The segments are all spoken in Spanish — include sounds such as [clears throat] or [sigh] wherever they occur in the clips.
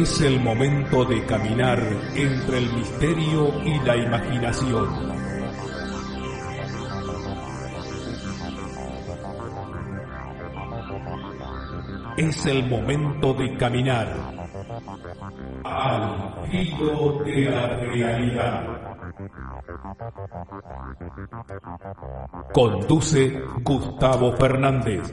Es el momento de caminar entre el misterio y la imaginación. Es el momento de caminar al filo de la realidad. Conduce Gustavo Fernández.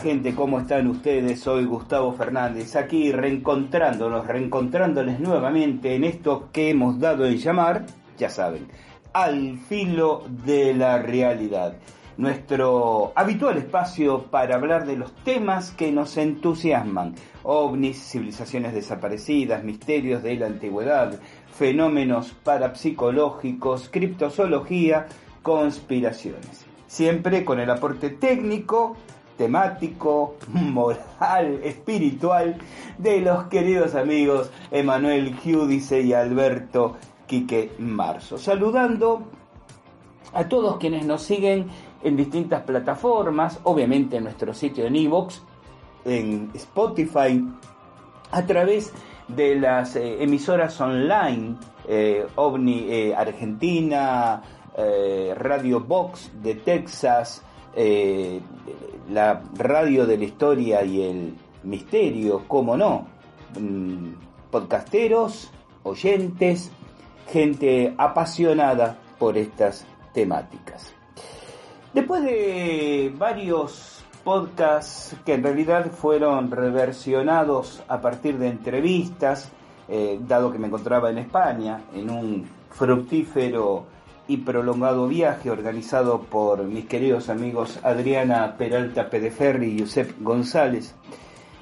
Gente, ¿cómo están ustedes? Soy Gustavo Fernández, aquí reencontrándonos, reencontrándoles nuevamente en esto que hemos dado en llamar, ya saben, al filo de la realidad. Nuestro habitual espacio para hablar de los temas que nos entusiasman, ovnis, civilizaciones desaparecidas, misterios de la antigüedad, fenómenos parapsicológicos, criptozoología, conspiraciones. Siempre con el aporte técnico, temático, [laughs] moral, espiritual de los queridos amigos Emanuel Giudice y Alberto Quique Marzo. Saludando a todos quienes nos siguen en distintas plataformas, obviamente en nuestro sitio en Evox, en Spotify, a través de las eh, emisoras online, eh, OVNI eh, Argentina, Radio Box de Texas, la radio de la historia y el misterio, cómo no, mm, podcasteros, oyentes, gente apasionada por estas temáticas. Después de varios podcasts que en realidad fueron reversionados a partir de entrevistas, eh, dado que me encontraba en España, en un fructífero y prolongado viaje organizado por mis queridos amigos Adriana Peralta Pedeferri y Josep González.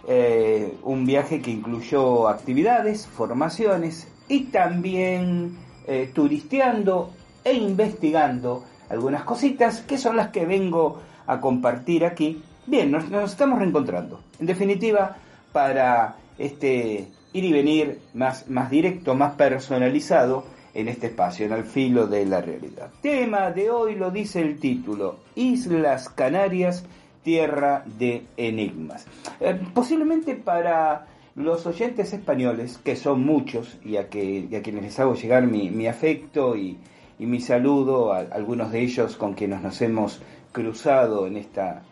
Eh, un viaje que incluyó actividades, formaciones y también eh, turisteando e investigando algunas cositas que son las que vengo a compartir aquí. Bien, nos, estamos reencontrando. En definitiva, para este ir y venir más, más directo, más personalizado en este espacio, en el filo de la realidad. Tema de hoy lo dice el título, Islas Canarias, tierra de enigmas. Eh, posiblemente para los oyentes españoles, que son muchos, y a, que, a quienes les hago llegar mi, afecto y, mi saludo a algunos de ellos con quienes nos hemos cruzado en esta,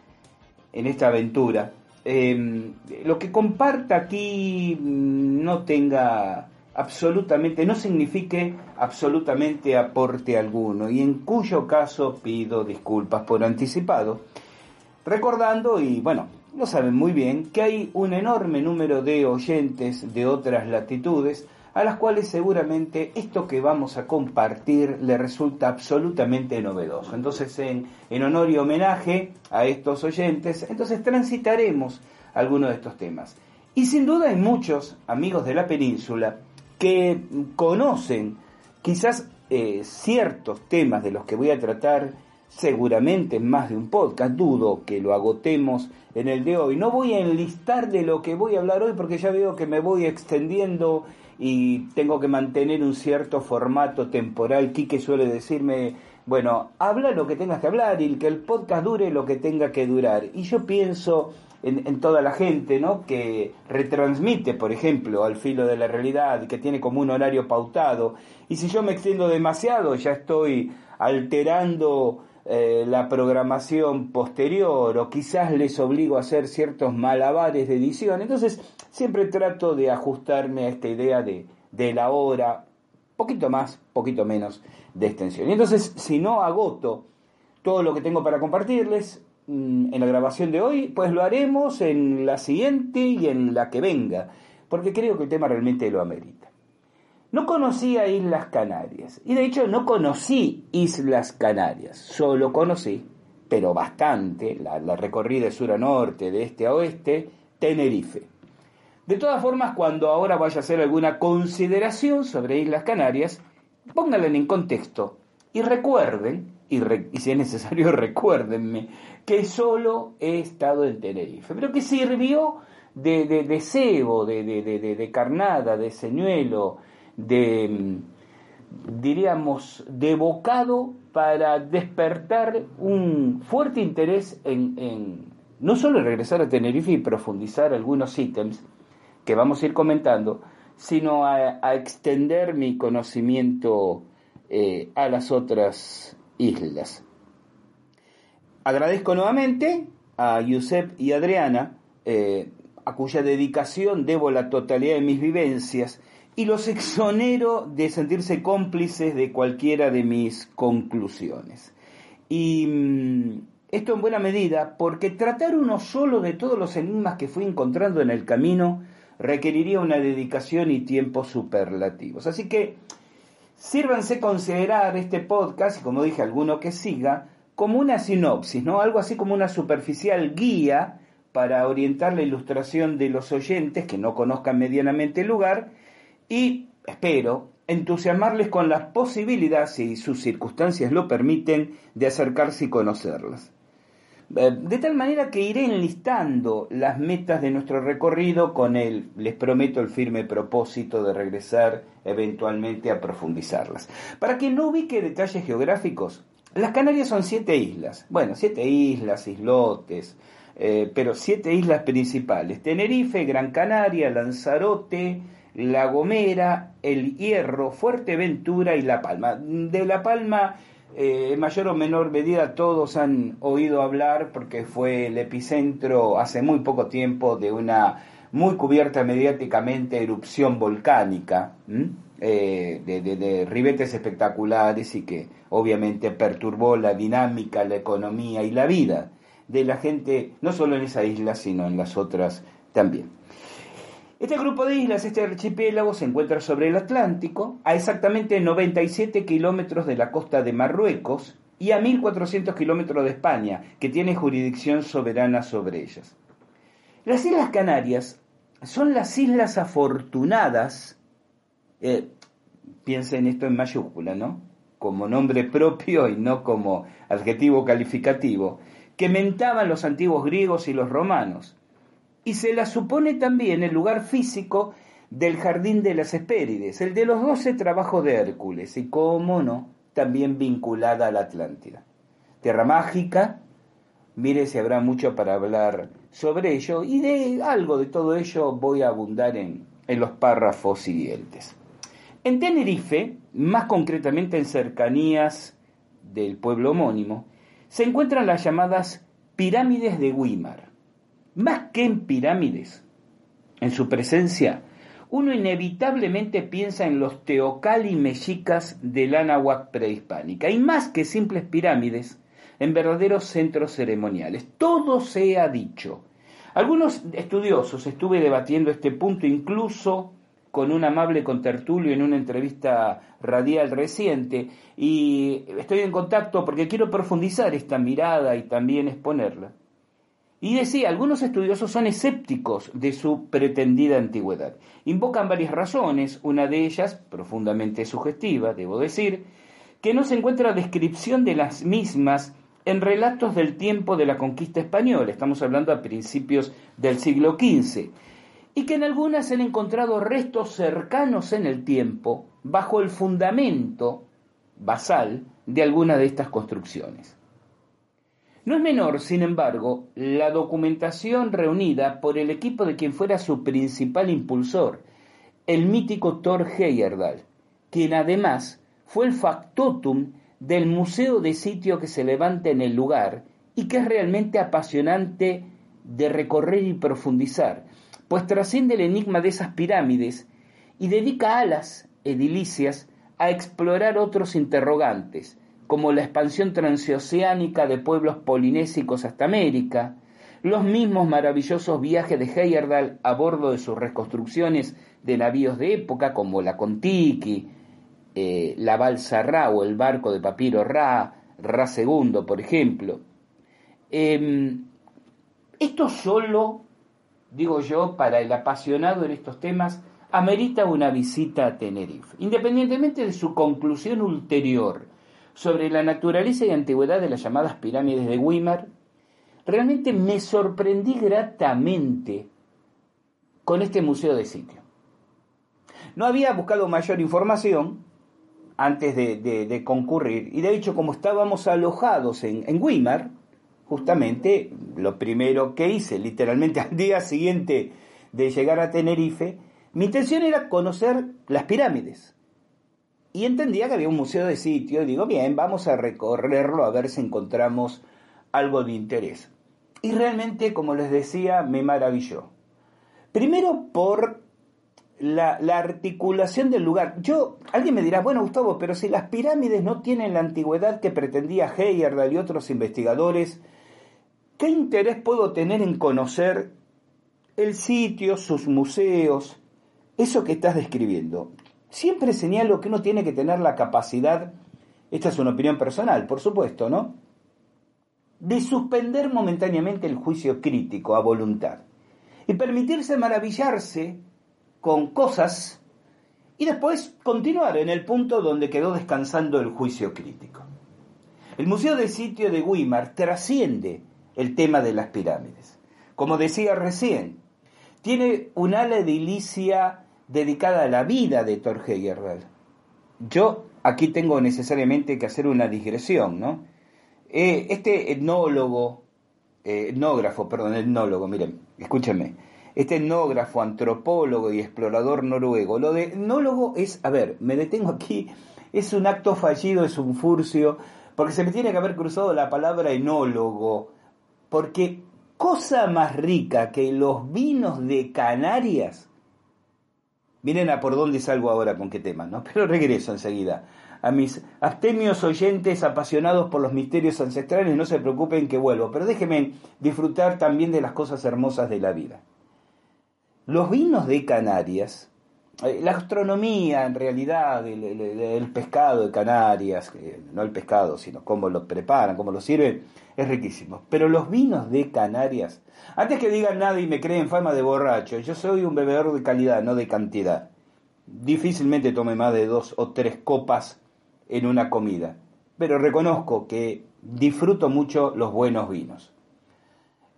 en esta aventura. Em, lo que comparta aquí no tenga absolutamente, no signifique absolutamente aporte alguno y en cuyo caso pido disculpas por anticipado, recordando y bueno, lo saben muy bien que hay un enorme número de oyentes de otras latitudes a las cuales seguramente esto que vamos a compartir le resulta absolutamente novedoso. Entonces, en, en honor y homenaje a estos oyentes, entonces transitaremos algunos de estos temas. Y sin duda hay muchos amigos de la península que conocen quizás eh, ciertos temas de los que voy a tratar seguramente en más de un podcast, dudo que lo agotemos en el de hoy. No voy a enlistar de lo que voy a hablar hoy porque ya veo que me voy extendiendo y tengo que mantener un cierto formato temporal. Quique suele decirme, bueno, habla lo que tengas que hablar y que el podcast dure lo que tenga que durar. Y yo pienso en, toda la gente, ¿no? Que retransmite, por ejemplo, al filo de la realidad, que tiene como un horario pautado. Y si yo me extiendo demasiado, ya estoy alterando eh, la programación posterior o quizás les obligo a hacer ciertos malabares de edición. Entonces siempre trato de ajustarme a esta idea de, de la hora, poquito más, poquito menos de extensión. Y entonces si no agoto todo lo que tengo para compartirles en la grabación de hoy, pues lo haremos en la siguiente y en la que venga, porque creo que el tema realmente lo amerita. No conocía Islas Canarias. Y de hecho no conocí Islas Canarias. Solo conocí, pero bastante, la, recorrí de sur a norte, de este a oeste, Tenerife. De todas formas, cuando ahora vaya a hacer alguna consideración sobre Islas Canarias, pónganla en contexto y recuerden, y, si es necesario [laughs] recuérdenme, que solo he estado en Tenerife, pero que sirvió de, de, de cebo, de, de, carnada, de señuelo, de, mm, diríamos, de bocado para despertar un fuerte interés en, no solo regresar a Tenerife y profundizar algunos ítems que vamos a ir comentando, sino a, extender mi conocimiento eh, a las otras islas. Agradezco nuevamente a Giuseppe y Adriana, eh, a cuya dedicación debo la totalidad de mis vivencias y los exonero de sentirse cómplices de cualquiera de mis conclusiones. Y mm, esto en buena medida porque tratar uno solo de todos los enigmas que fui encontrando en el camino requeriría una dedicación y tiempo superlativos. Así que sírvanse considerar este podcast, y como dije, alguno que siga, como una sinopsis, ¿no? Algo así como una superficial guía para orientar la ilustración de los oyentes que no conozcan medianamente el lugar y, espero, entusiasmarles con las posibilidades, si sus circunstancias lo permiten, de acercarse y conocerlas. Eh, de tal manera que iré enlistando las metas de nuestro recorrido con el, les prometo, el firme propósito de regresar eventualmente a profundizarlas. Para que no ubique detalles geográficos, las Canarias son siete islas. Bueno, siete islas, islotes, eh, pero siete islas principales. Tenerife, Gran Canaria, Lanzarote, la Gomera, El Hierro, Fuerteventura y La Palma. De La Palma, eh, en mayor o menor medida, todos han oído hablar porque fue el epicentro hace muy poco tiempo de una muy cubierta mediáticamente erupción volcánica. Eh, de, de, ribetes espectaculares y que obviamente perturbó la dinámica, la economía y la vida de la gente, no solo en esa isla, sino en las otras también. Este grupo de islas, este archipiélago, se encuentra sobre el Atlántico, a exactamente 97 kilómetros de la costa de Marruecos y a 1.400 kilómetros de España, que tiene jurisdicción soberana sobre ellas. Las Islas Canarias son las islas afortunadas, eh, piensen esto en mayúscula, ¿no? Como nombre propio y no como adjetivo calificativo, que mentaban los antiguos griegos y los romanos y se la supone también el lugar físico del jardín de las Hespérides, el de los doce trabajos de Hércules, y cómo no, también vinculada a la Atlántida. Tierra mágica, mire si habrá mucho para hablar sobre ello, y de algo de todo ello voy a abundar en, en los párrafos siguientes. En Tenerife, más concretamente en cercanías del pueblo homónimo, se encuentran las llamadas pirámides de Guimar más que en pirámides, en su presencia, uno inevitablemente piensa en los teocali mexicas del Anáhuac prehispánica, y más que simples pirámides, en verdaderos centros ceremoniales. Todo se ha dicho. Algunos estudiosos estuve debatiendo este punto incluso con un amable contertulio en una entrevista radial reciente y estoy en contacto porque quiero profundizar esta mirada y también exponerla. Y decía, algunos estudiosos son escépticos de su pretendida antigüedad. Invocan varias razones, una de ellas, profundamente sugestiva, debo decir, que no se encuentra descripción de las mismas en relatos del tiempo de la conquista española, estamos hablando a principios del siglo XV, y que en algunas se han encontrado restos cercanos en el tiempo bajo el fundamento basal de alguna de estas construcciones. No es menor, sin embargo, la documentación reunida por el equipo de quien fuera su principal impulsor, el mítico Thor Heyerdahl, quien además fue el factotum del museo de sitio que se levanta en el lugar y que es realmente apasionante de recorrer y profundizar, pues trasciende el enigma de esas pirámides y dedica alas edilicias a explorar otros interrogantes, como la expansión transoceánica de pueblos polinésicos hasta América, los mismos maravillosos viajes de Heyerdahl a bordo de sus reconstrucciones de navíos de época como la Contiki, eh, la balsa Ra o el barco de papiro Ra, Ra II, por ejemplo. Em, esto solo digo yo, para el apasionado en estos temas, amerita una visita a Tenerife, independientemente de su conclusión ulterior sobre la naturaleza y antigüedad de las llamadas pirámides de Weimar, realmente me sorprendí gratamente con este museo de sitio. No había buscado mayor información antes de, concurrir y de hecho como estábamos alojados en, en Weimar, justamente lo primero que hice, literalmente [laughs] al día siguiente de llegar a Tenerife, mi intención era conocer las pirámides. Y entendía que había un museo de sitio y digo, bien, vamos a recorrerlo a ver si encontramos algo de interés. Y realmente, como les decía, me maravilló. Primero por la, la, articulación del lugar. Yo, alguien me dirá, bueno Gustavo, pero si las pirámides no tienen la antigüedad que pretendía Heyerdahl y otros investigadores, ¿qué interés puedo tener en conocer el sitio, sus museos, eso que estás describiendo? Siempre señalo que uno tiene que tener la capacidad, esta es una opinión personal, por supuesto, ¿no? De suspender momentáneamente el juicio crítico a voluntad y permitirse maravillarse con cosas y después continuar en el punto donde quedó descansando el juicio crítico. El Museo de Sitio de Weimar trasciende el tema de las pirámides. Como decía recién, tiene un ala edilicia dedicada a la vida de Thor Heyerdahl. Yo aquí tengo necesariamente que hacer una digresión, ¿no? Eh, este etnólogo, eh, etnógrafo, perdón, etnólogo, miren, escúchenme, este etnógrafo, antropólogo y explorador noruego, lo de etnólogo es, a ver, me detengo aquí, es un acto fallido, es un furcio, porque se me tiene que haber cruzado la palabra enólogo, porque cosa más rica que los vinos de Canarias Miren a por dónde salgo ahora con qué tema, ¿no? [laughs] Pero regreso enseguida. A mis abstemios oyentes apasionados por los misterios ancestrales, no se preocupen que vuelvo, pero déjenme disfrutar también de las cosas hermosas de la vida. Los vinos de Canarias, la gastronomía en realidad, el, pescado de Canarias, no el pescado, sino cómo lo preparan, cómo lo sirven, es riquísimo. Pero los vinos de Canarias antes que digan nada y me creen fama de borracho, yo soy un bebedor de calidad, no de cantidad. Difícilmente tome más de dos o tres copas en una comida, pero reconozco que disfruto mucho los buenos vinos.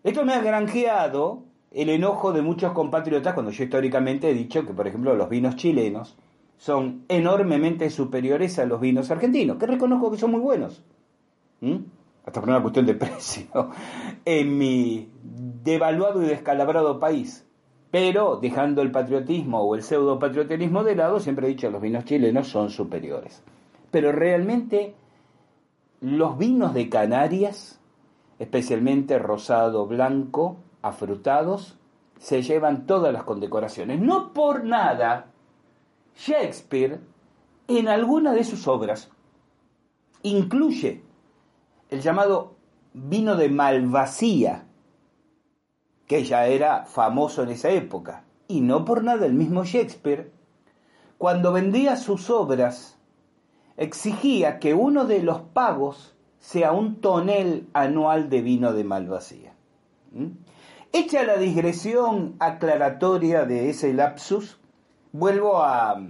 Esto me ha granjeado el enojo de muchos compatriotas cuando yo históricamente he dicho que, por ejemplo, los vinos chilenos son enormemente superiores a los vinos argentinos, que reconozco que son muy buenos. ¿Mm? Hasta por una cuestión de [laughs] precio. En mi devaluado y descalabrado país. Pero dejando el patriotismo o el pseudo patriotismo de lado, siempre he dicho los vinos chilenos son superiores. Pero realmente los vinos de Canarias, especialmente rosado, blanco, afrutados, se llevan todas las condecoraciones. No por nada, Shakespeare en alguna de sus obras incluye el llamado vino de Malvasía, que ya era famoso en esa época. Y no por nada el mismo Shakespeare, cuando vendía sus obras, exigía que uno de los pagos sea un tonel anual de vino de Malvasía. ¿Mm? Hecha la digresión aclaratoria de ese lapsus, vuelvo a,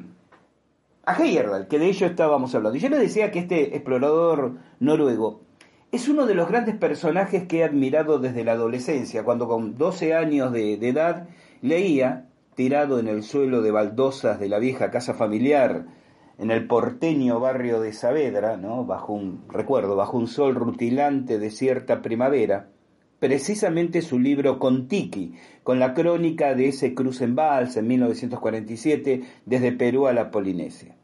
a Heyerdahl, que de ello estábamos hablando. Yo le decía que este explorador noruego es uno de los grandes personajes que he admirado desde la adolescencia, cuando con 12 años de, edad leía, tirado en el suelo de baldosas de la vieja casa familiar, en el porteño barrio de Saavedra, ¿no? bajo un, recuerdo, bajo un sol rutilante de cierta primavera, precisamente su libro Contiki, con la crónica de ese cruce en balsa en 1947 desde Perú a la Polinesia.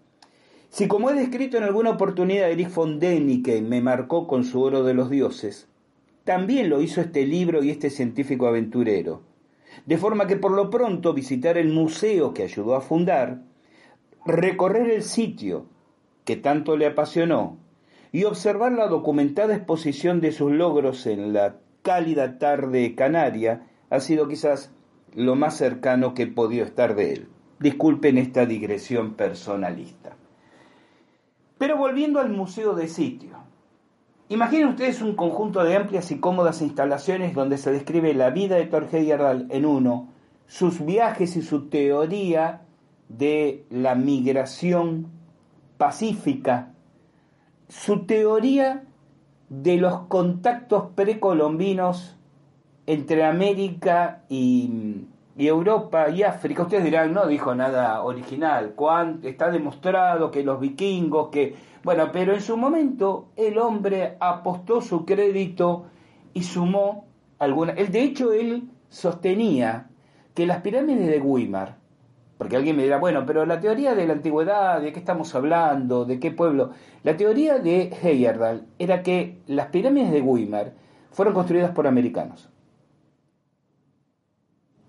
Si como he descrito en alguna oportunidad Erich von Däniken me marcó con su oro de los dioses, también lo hizo este libro y este científico aventurero. De forma que por lo pronto visitar el museo que ayudó a fundar, recorrer el sitio que tanto le apasionó y observar la documentada exposición de sus logros en la cálida tarde canaria ha sido quizás lo más cercano que he podido estar de él. Disculpen esta digresión personalista. Pero volviendo al museo de sitio. Imaginen ustedes un conjunto de amplias y cómodas instalaciones donde se describe la vida de Heyerdahl en uno sus viajes y su teoría de la migración pacífica, su teoría de los contactos precolombinos entre América y, Europa y África. Ustedes dirán, no dijo nada original. Está demostrado que los vikingos, que... Bueno, pero en su momento el hombre apostó su crédito y sumó alguna... De hecho, él sostenía que las pirámides de Weimar, porque alguien me dirá, bueno, pero la teoría de la antigüedad, ¿de qué estamos hablando? ¿De qué pueblo? La teoría de Heyerdahl era que las pirámides de Weimar fueron construidas por americanos.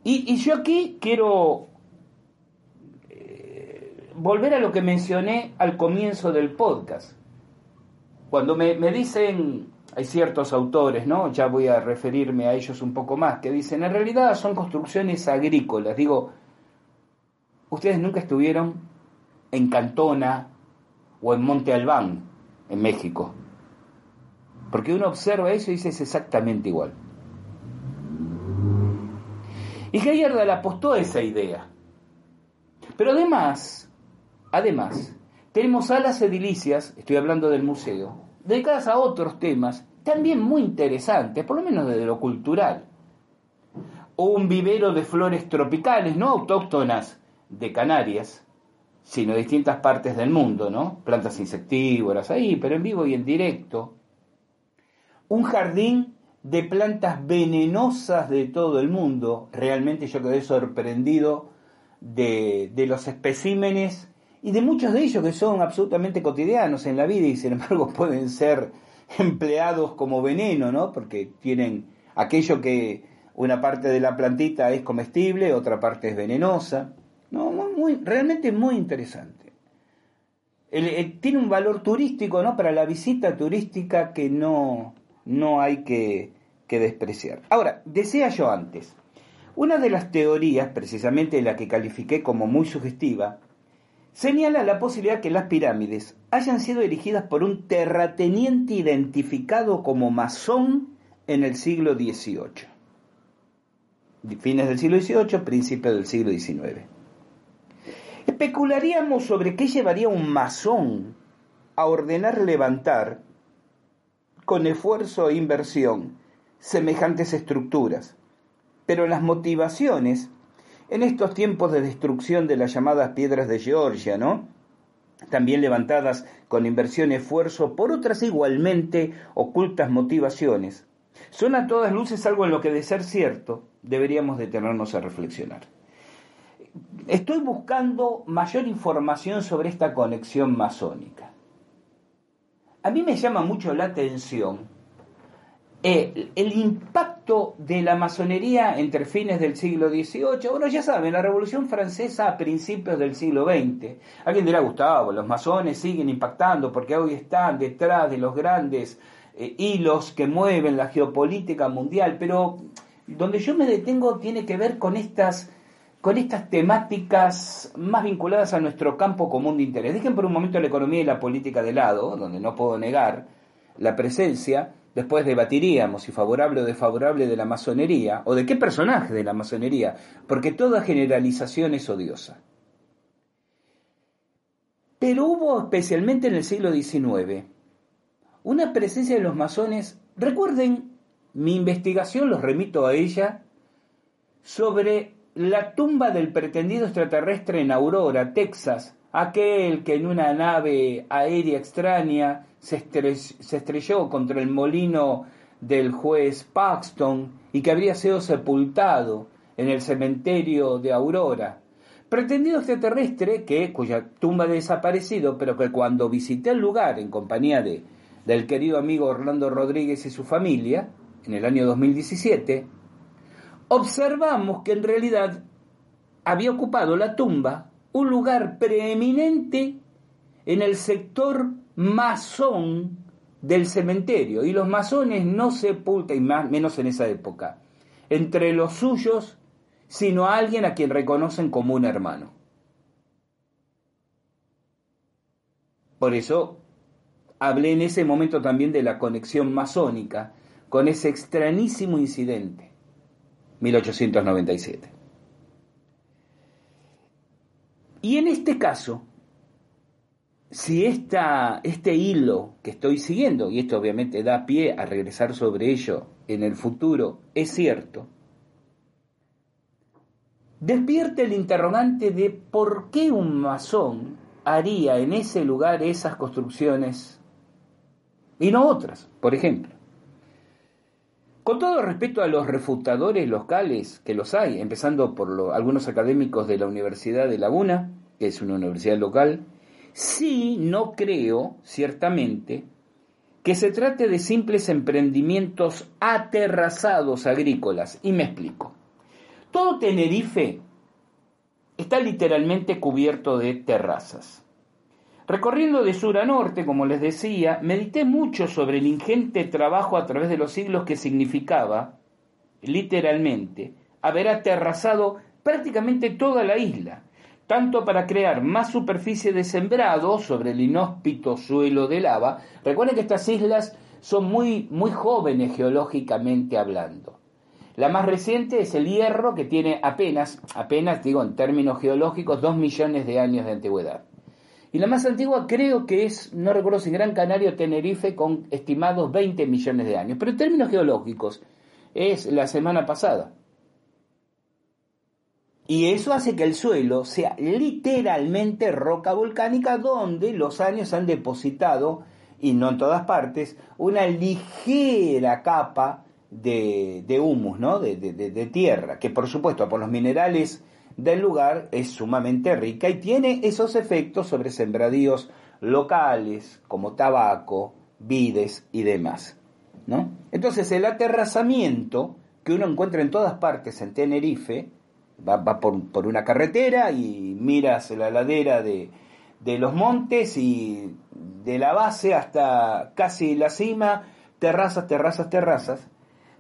Y, yo aquí quiero eh, volver a lo que mencioné al comienzo del podcast. Cuando me, me dicen, hay ciertos autores, ¿no? Ya voy a referirme a ellos un poco más, que dicen, en realidad son construcciones agrícolas. Digo, ustedes nunca estuvieron en Cantona o en Monte Albán, en México. Porque uno observa eso y dice es exactamente igual. Y le apostó a esa idea. Pero además, además, tenemos salas edilicias, estoy hablando del museo, dedicadas a otros temas también muy interesantes, por lo menos desde lo cultural. O un vivero de flores tropicales, no autóctonas de Canarias, sino de distintas partes del mundo, ¿no? Plantas insectívoras ahí, pero en vivo y en directo. Un jardín de plantas venenosas de todo el mundo. Realmente yo quedé sorprendido de, de, los especímenes y de muchos de ellos que son absolutamente cotidianos en la vida y sin embargo [laughs] pueden ser empleados como veneno, ¿no? Porque tienen aquello que una parte de la plantita es comestible, otra parte es venenosa. No, muy, realmente muy interesante. tiene un valor turístico, ¿no? Para la visita turística que no, no hay que, que despreciar. Ahora, decía yo antes, una de las teorías, precisamente la que califiqué como muy sugestiva, señala la posibilidad que las pirámides hayan sido erigidas por un terrateniente identificado como masón en el siglo XVIII. Fines del siglo XVIII, principios del siglo XIX. Especularíamos sobre qué llevaría un masón a ordenar levantar, con esfuerzo e inversión, semejantes estructuras. Pero las motivaciones, en estos tiempos de destrucción de las llamadas piedras de Georgia, ¿no? También levantadas con inversión y esfuerzo por otras igualmente ocultas motivaciones, son a todas luces algo en lo que de ser cierto deberíamos detenernos a reflexionar. Estoy buscando mayor información sobre esta conexión masónica. A mí me llama mucho la atención eh, el impacto de la masonería entre fines del siglo XVIII, bueno, ya saben, la Revolución Francesa a principios del siglo XX. Alguien dirá, Gustavo, los masones siguen impactando porque hoy están detrás de los grandes eh, hilos que mueven la geopolítica mundial, pero donde yo me detengo tiene que ver con estas con estas temáticas más vinculadas a nuestro campo común de interés. Dejen por un momento la economía y la política de lado, donde no puedo negar la presencia, Después debatiríamos si favorable o desfavorable de la masonería, o de qué personaje de la masonería, porque toda generalización es odiosa. Pero hubo, especialmente en el siglo XIX, una presencia de los masones, recuerden, mi investigación, los remito a ella, sobre la tumba del pretendido extraterrestre en Aurora, Texas, aquel que en una nave aérea extraña se, estrelló contra el molino del juez Paxton y que habría sido sepultado en el cementerio de Aurora. Pretendido extraterrestre que, cuya tumba ha desaparecido, pero que cuando visité el lugar en compañía de, del querido amigo Orlando Rodríguez y su familia, en el año 2017, observamos que en realidad había ocupado la tumba un lugar preeminente en el sector masón del cementerio. Y los masones no sepultan, y más, menos en esa época, entre los suyos, sino a alguien a quien reconocen como un hermano. Por eso hablé en ese momento también de la conexión masónica con ese extrañísimo incidente, 1897. Y en este caso, si esta, este hilo que estoy siguiendo, y esto obviamente da pie a regresar sobre ello en el futuro, es cierto, despierta el interrogante de por qué un masón haría en ese lugar esas construcciones y no otras, por ejemplo. Con todo respeto a los refutadores locales, que los hay, empezando por algunos académicos de la Universidad de Laguna, que es una universidad local, sí no creo, ciertamente, que se trate de simples emprendimientos aterrazados agrícolas, y me explico. Todo Tenerife está literalmente cubierto de terrazas. Recorriendo de sur a norte, como les decía, medité mucho sobre el ingente trabajo a través de los siglos que significaba, literalmente, haber aterrazado prácticamente toda la isla, tanto para crear más superficie de sembrado sobre el inhóspito suelo de lava. Recuerden que estas islas son muy, muy jóvenes geológicamente hablando. La más reciente es el Hierro, que tiene apenas, apenas digo en términos geológicos, dos millones de años de antigüedad. Y la más antigua creo que es, no recuerdo si Gran Canaria o Tenerife, con estimados 20 millones de años. Pero en términos geológicos es la semana pasada. Y eso hace que el suelo sea literalmente roca volcánica donde los años han depositado, y no en todas partes, una ligera capa de, humus, ¿no? De, de, tierra, que por supuesto por los minerales del lugar es sumamente rica y tiene esos efectos sobre sembradíos locales como tabaco, vides y demás. ¿no? Entonces el aterrazamiento que uno encuentra en todas partes en Tenerife, va, va por, por, una carretera y miras la ladera de, de los montes y de la base hasta casi la cima, terrazas, terrazas, terrazas,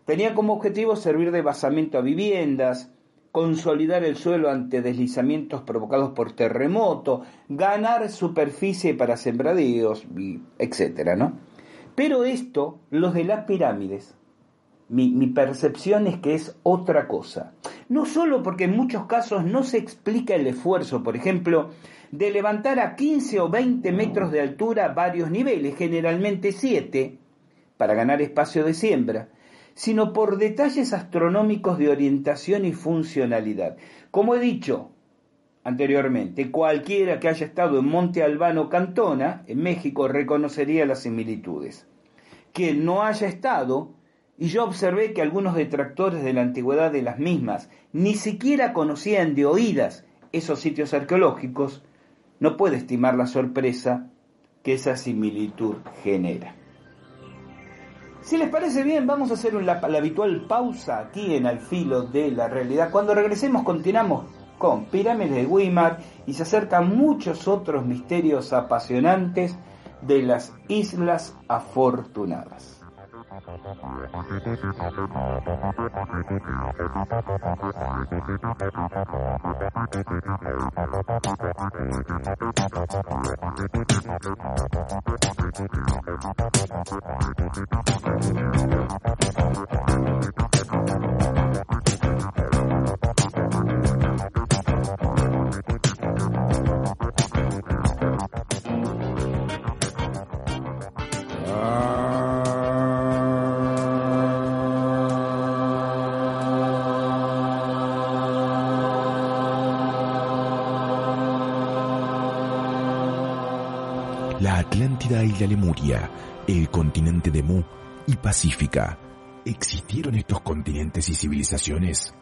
Tenía como objetivo servir de basamento a viviendas, consolidar el suelo ante deslizamientos provocados por terremoto, ganar superficie para sembradíos, etcétera, ¿no? Pero esto, los de las pirámides, mi, mi, percepción es que es otra cosa. No solo porque en muchos casos no se explica el esfuerzo, por ejemplo, de levantar a 15 o 20 metros de altura varios niveles, generalmente 7, para ganar espacio de siembra, sino por detalles astronómicos de orientación y funcionalidad. Como he dicho anteriormente, cualquiera que haya estado en Monte Albano Cantona, en México, reconocería las similitudes. Quien no haya estado, y yo observé que algunos detractores de la antigüedad de las mismas ni siquiera conocían de oídas esos sitios arqueológicos, no puede estimar la sorpresa que esa similitud genera. Si les parece bien, vamos a hacer la, habitual pausa aquí en Al Filo de la Realidad. Cuando regresemos continuamos con Pirámides de Weimar y se acercan muchos otros misterios apasionantes de las Islas Afortunadas. I'm Atlántida y la Lemuria, el continente de Mu y Pacífica. ¿Existieron estos continentes y civilizaciones?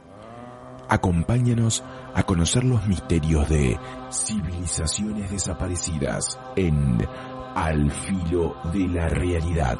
Acompáñanos a conocer los misterios de civilizaciones desaparecidas en Al filo de la realidad.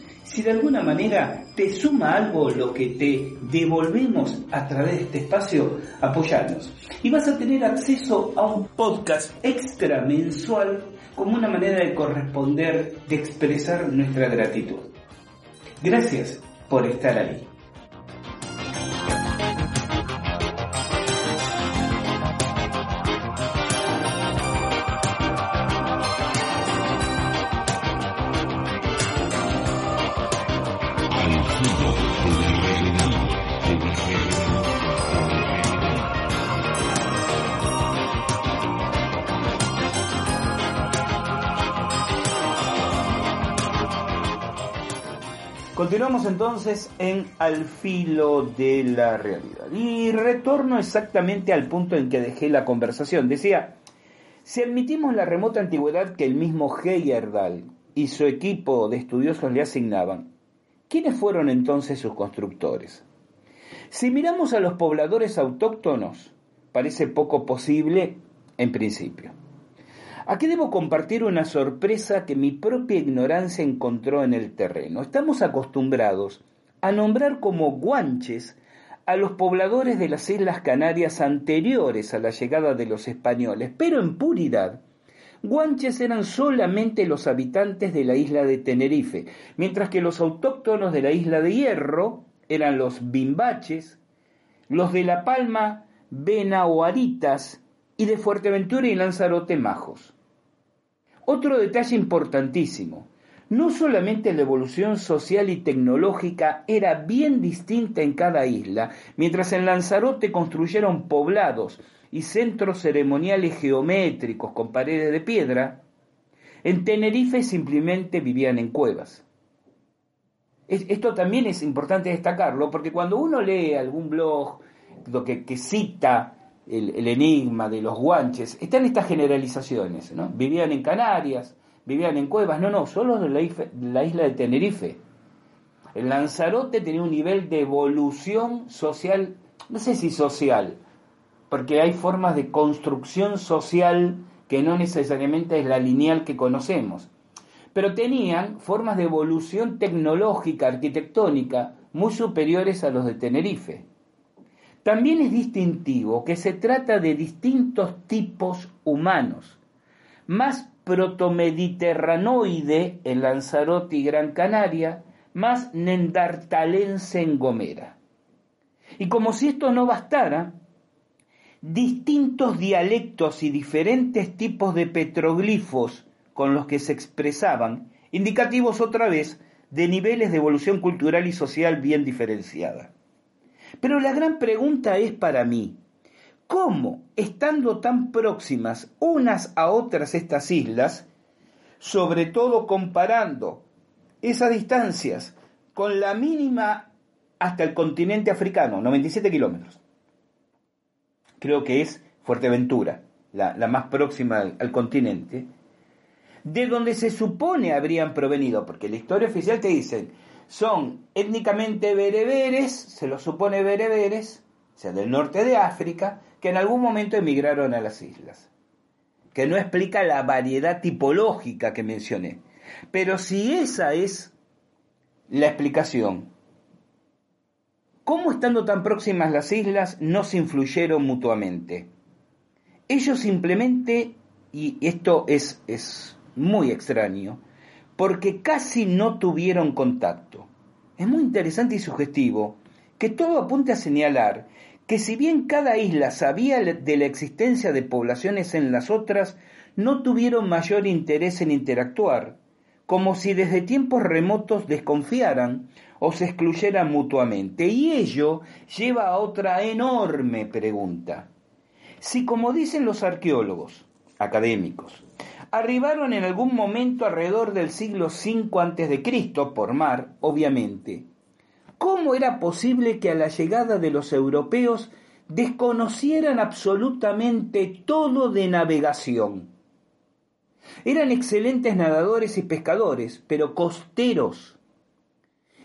si de alguna manera te suma algo lo que te devolvemos a través de este espacio, apoyarnos. Y vas a tener acceso a un podcast extra mensual como una manera de corresponder, de expresar nuestra gratitud. Gracias por estar ahí. Entonces en Al filo de la realidad. Y retorno exactamente al punto en que dejé la conversación. Decía, si admitimos la remota antigüedad que el mismo Heyerdahl y su equipo de estudiosos le asignaban, ¿quiénes fueron entonces sus constructores? Si miramos a los pobladores autóctonos, parece poco posible en principio. Aquí debo compartir una sorpresa que mi propia ignorancia encontró en el terreno. Estamos acostumbrados a nombrar como guanches a los pobladores de las Islas Canarias anteriores a la llegada de los españoles, pero en puridad, guanches eran solamente los habitantes de la isla de Tenerife, mientras que los autóctonos de la isla de Hierro eran los bimbaches, los de La Palma, Benaoaritas y de Fuerteventura y Lanzarote majos. Otro detalle importantísimo, no solamente la evolución social y tecnológica era bien distinta en cada isla, mientras en Lanzarote construyeron poblados y centros ceremoniales geométricos con paredes de piedra, en Tenerife simplemente vivían en cuevas. Esto también es importante destacarlo porque cuando uno lee algún blog lo que, que cita el, enigma de los guanches, están estas generalizaciones, ¿no? Vivían en Canarias, vivían en cuevas, no, no, solo de la, isla de Tenerife. El Lanzarote tenía un nivel de evolución social, no sé si social, porque hay formas de construcción social que no necesariamente es la lineal que conocemos, pero tenían formas de evolución tecnológica, arquitectónica, muy superiores a los de Tenerife. También es distintivo que se trata de distintos tipos humanos, más protomediterranoide en Lanzarote y Gran Canaria, más nendartalense en Gomera. Y como si esto no bastara, distintos dialectos y diferentes tipos de petroglifos con los que se expresaban, indicativos otra vez de niveles de evolución cultural y social bien diferenciada. Pero la gran pregunta es para mí, ¿cómo, estando tan próximas unas a otras estas islas, sobre todo comparando esas distancias con la mínima hasta el continente africano, 97 kilómetros, creo que es Fuerteventura, la, más próxima al, continente, de donde se supone habrían provenido, porque la historia oficial te dice, son étnicamente bereberes, se lo supone bereberes, o sea, del norte de África, que en algún momento emigraron a las islas, que no explica la variedad tipológica que mencioné. Pero si esa es la explicación, ¿cómo estando tan próximas las islas no se influyeron mutuamente? Ellos simplemente, y esto es, es muy extraño, porque casi no tuvieron contacto. Es muy interesante y sugestivo que todo apunte a señalar que si bien cada isla sabía de la existencia de poblaciones en las otras, no tuvieron mayor interés en interactuar, como si desde tiempos remotos desconfiaran o se excluyeran mutuamente. Y ello lleva a otra enorme pregunta. Si, como dicen los arqueólogos académicos, arribaron en algún momento alrededor del siglo V a.C., por mar, obviamente, ¿cómo era posible que a la llegada de los europeos desconocieran absolutamente todo de navegación? Eran excelentes nadadores y pescadores, pero costeros.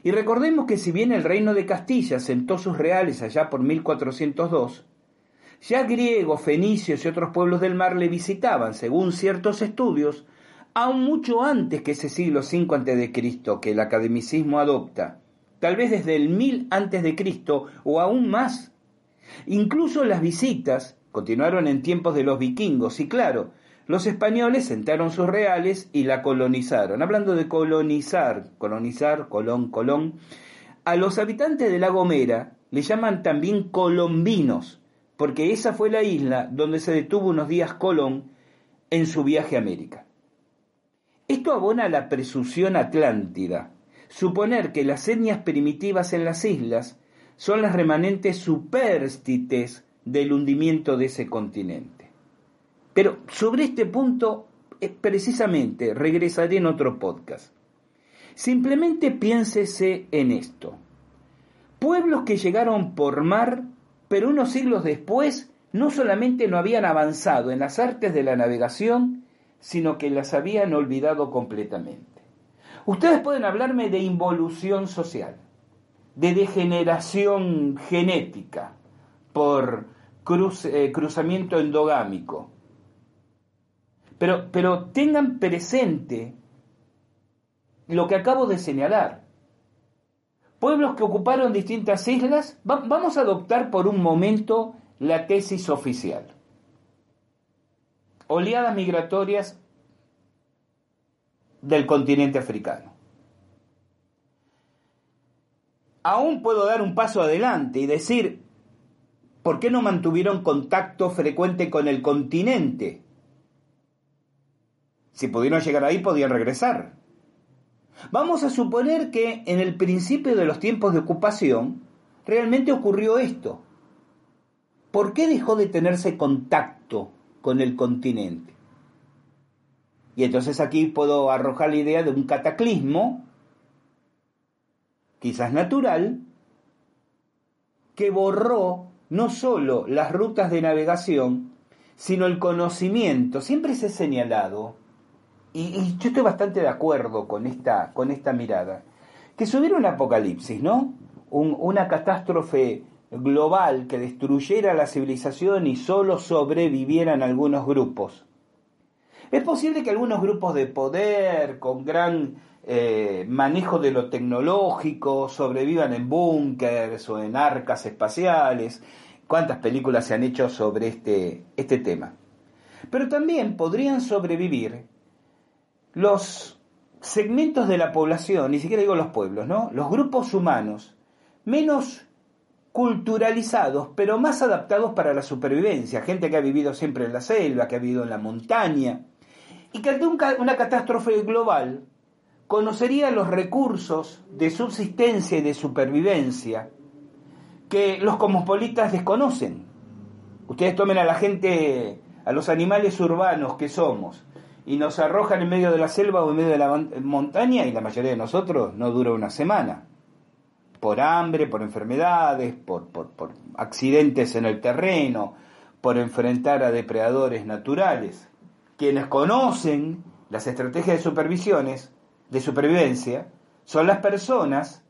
Y recordemos que si bien el reino de Castilla sentó sus reales allá por 1402, ya griegos, fenicios y otros pueblos del mar le visitaban, según ciertos estudios, aún mucho antes que ese siglo V a.C. que el academicismo adopta, tal vez desde el 1000 a.C. o aún más. Incluso las visitas continuaron en tiempos de los vikingos y claro, los españoles sentaron sus reales y la colonizaron. Hablando de colonizar, colonizar, colón, colón, a los habitantes de La Gomera le llaman también colombinos, porque esa fue la isla donde se detuvo unos días Colón en su viaje a América. Esto abona a la presunción atlántida, suponer que las etnias primitivas en las islas son las remanentes supérstites del hundimiento de ese continente. Pero sobre este punto, eh, precisamente, regresaré en otro podcast. Simplemente piénsese en esto. Pueblos que llegaron por mar pero unos siglos después no solamente no habían avanzado en las artes de la navegación, sino que las habían olvidado completamente. Ustedes pueden hablarme de involución social, de degeneración genética por eh, cruzamiento endogámico, pero, pero tengan presente lo que acabo de señalar pueblos que ocuparon distintas islas, vamos a adoptar por un momento la tesis oficial. Oleadas migratorias del continente africano. Aún puedo dar un paso adelante y decir, ¿por qué no mantuvieron contacto frecuente con el continente? Si pudieron llegar ahí, podían regresar. Vamos a suponer que en el principio de los tiempos de ocupación realmente ocurrió esto. ¿Por qué dejó de tenerse contacto con el continente? Y entonces aquí puedo arrojar la idea de un cataclismo, quizás natural, que borró no solo las rutas de navegación, sino el conocimiento. Siempre se ha señalado y, yo estoy bastante de acuerdo con esta, con esta mirada, que si hubiera un apocalipsis, ¿no? una catástrofe global que destruyera la civilización y solo sobrevivieran algunos grupos. Es posible que algunos grupos de poder con gran eh, manejo de lo tecnológico sobrevivan en búnkers o en arcas espaciales. ¿Cuántas películas se han hecho sobre este, este tema? Pero también podrían sobrevivir los segmentos de la población, ni siquiera digo los pueblos, ¿no? Los grupos humanos menos culturalizados, pero más adaptados para la supervivencia, gente que ha vivido siempre en la selva, que ha vivido en la montaña, y que ante una catástrofe global conocería los recursos de subsistencia y de supervivencia que los cosmopolitas desconocen. Ustedes tomen a la gente, a los animales urbanos que somos, y nos arrojan en medio de la selva o en medio de la montaña y la mayoría de nosotros no dura una semana. Por hambre, por enfermedades, por, por, accidentes en el terreno, por enfrentar a depredadores naturales. Quienes conocen las estrategias de supervisiones, de supervivencia, son las personas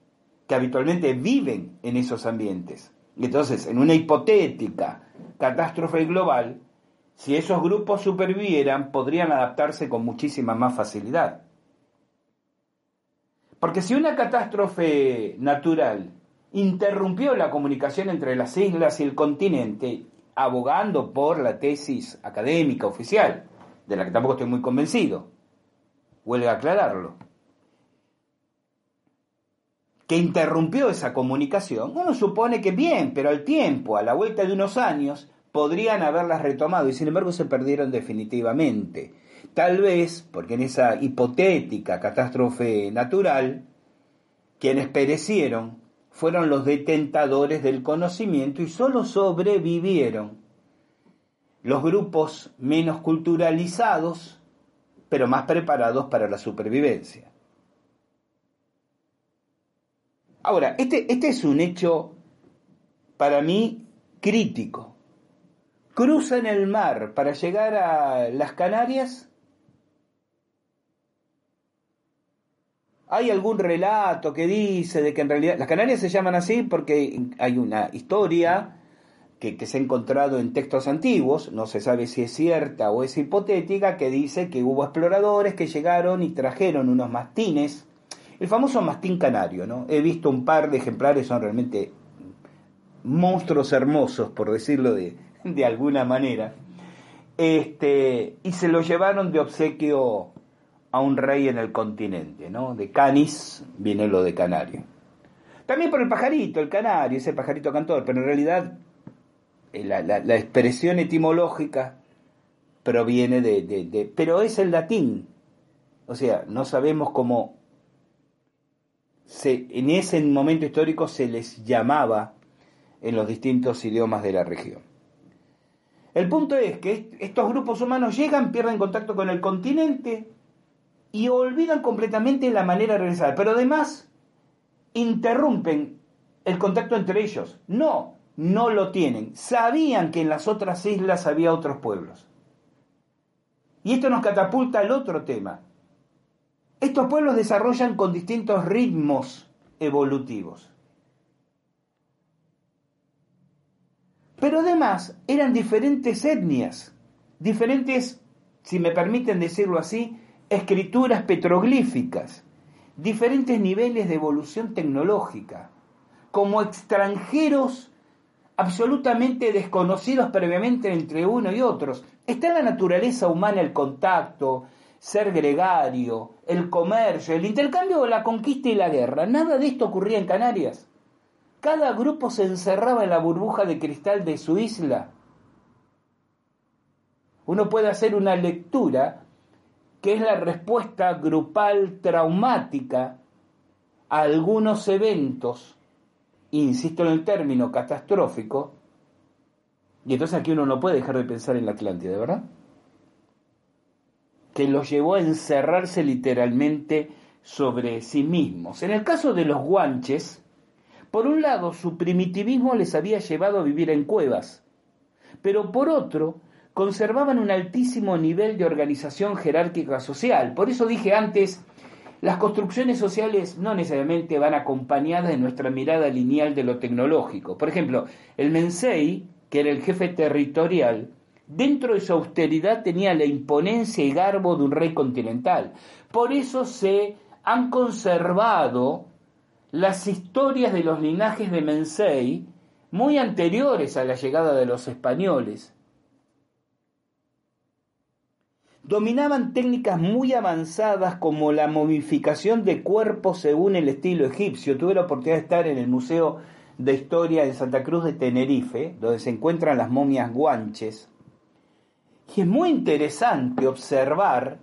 que habitualmente viven en esos ambientes. Entonces, en una hipotética catástrofe global, si esos grupos supervivieran, podrían adaptarse con muchísima más facilidad. Porque si una catástrofe natural interrumpió la comunicación entre las islas y el continente, abogando por la tesis académica oficial, de la que tampoco estoy muy convencido, huelga aclararlo, que interrumpió esa comunicación, uno supone que bien, pero al tiempo, a la vuelta de unos años, podrían haberlas retomado y sin embargo se perdieron definitivamente. Tal vez porque en esa hipotética catástrofe natural, quienes perecieron fueron los detentadores del conocimiento y solo sobrevivieron los grupos menos culturalizados, pero más preparados para la supervivencia. Ahora, este, este es un hecho para mí crítico. Cruzan el mar para llegar a las Canarias. Hay algún relato que dice de que en realidad las Canarias se llaman así porque hay una historia que, se ha encontrado en textos antiguos, no se sabe si es cierta o es hipotética, que dice que hubo exploradores que llegaron y trajeron unos mastines el famoso mastín canario, ¿no? He visto un par de ejemplares, son realmente monstruos hermosos, por decirlo de, de alguna manera. Este, y se lo llevaron de obsequio a un rey en el continente, ¿no? De Canis viene lo de canario. También por el pajarito, el canario, ese pajarito cantor, pero en realidad eh, la, la, expresión etimológica proviene de, de, de, Pero es el latín. O sea, no sabemos cómo en ese momento histórico se les llamaba en los distintos idiomas de la región. El punto es que estos grupos humanos llegan, pierden contacto con el continente y olvidan completamente la manera de regresar, pero además interrumpen el contacto entre ellos. No, no lo tienen. Sabían que en las otras islas había otros pueblos. Y esto nos catapulta al otro tema, estos pueblos desarrollan con distintos ritmos evolutivos. Pero además eran diferentes etnias, diferentes, si me permiten decirlo así, escrituras petroglíficas, diferentes niveles de evolución tecnológica, como extranjeros absolutamente desconocidos previamente entre uno y otros. Está en la naturaleza humana el contacto, ser gregario, el comercio, el intercambio, la conquista y la guerra. Nada de esto ocurría en Canarias. Cada grupo se encerraba en la burbuja de cristal de su isla. Uno puede hacer una lectura que es la respuesta grupal traumática a algunos eventos, insisto en el término catastrófico, y entonces aquí uno no puede dejar de pensar en la Atlántida, ¿verdad? que los llevó a encerrarse literalmente sobre sí mismos. En el caso de los guanches, por un lado su primitivismo les había llevado a vivir en cuevas, pero por otro conservaban un altísimo nivel de organización jerárquica social. Por eso dije antes, las construcciones sociales no necesariamente van acompañadas de nuestra mirada lineal de lo tecnológico. Por ejemplo, el Mensei, que era el jefe territorial, Dentro de su austeridad tenía la imponencia y garbo de un rey continental. Por eso se han conservado las historias de los linajes de Mensei muy anteriores a la llegada de los españoles. Dominaban técnicas muy avanzadas como la momificación de cuerpos según el estilo egipcio. Tuve la oportunidad de estar en el Museo de Historia de Santa Cruz de Tenerife, donde se encuentran las momias guanches y es muy interesante observar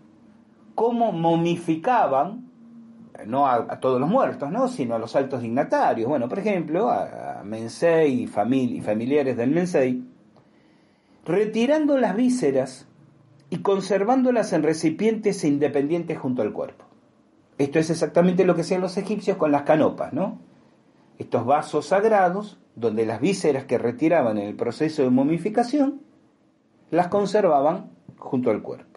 cómo momificaban, no a, todos los muertos, ¿no? sino a los altos dignatarios. Bueno, por ejemplo, a, Mensei y, y familiares del Mensei, retirando las vísceras y conservándolas en recipientes independientes junto al cuerpo. Esto es exactamente lo que hacían los egipcios con las canopas, ¿no? Estos vasos sagrados, donde las vísceras que retiraban en el proceso de momificación las conservaban junto al cuerpo.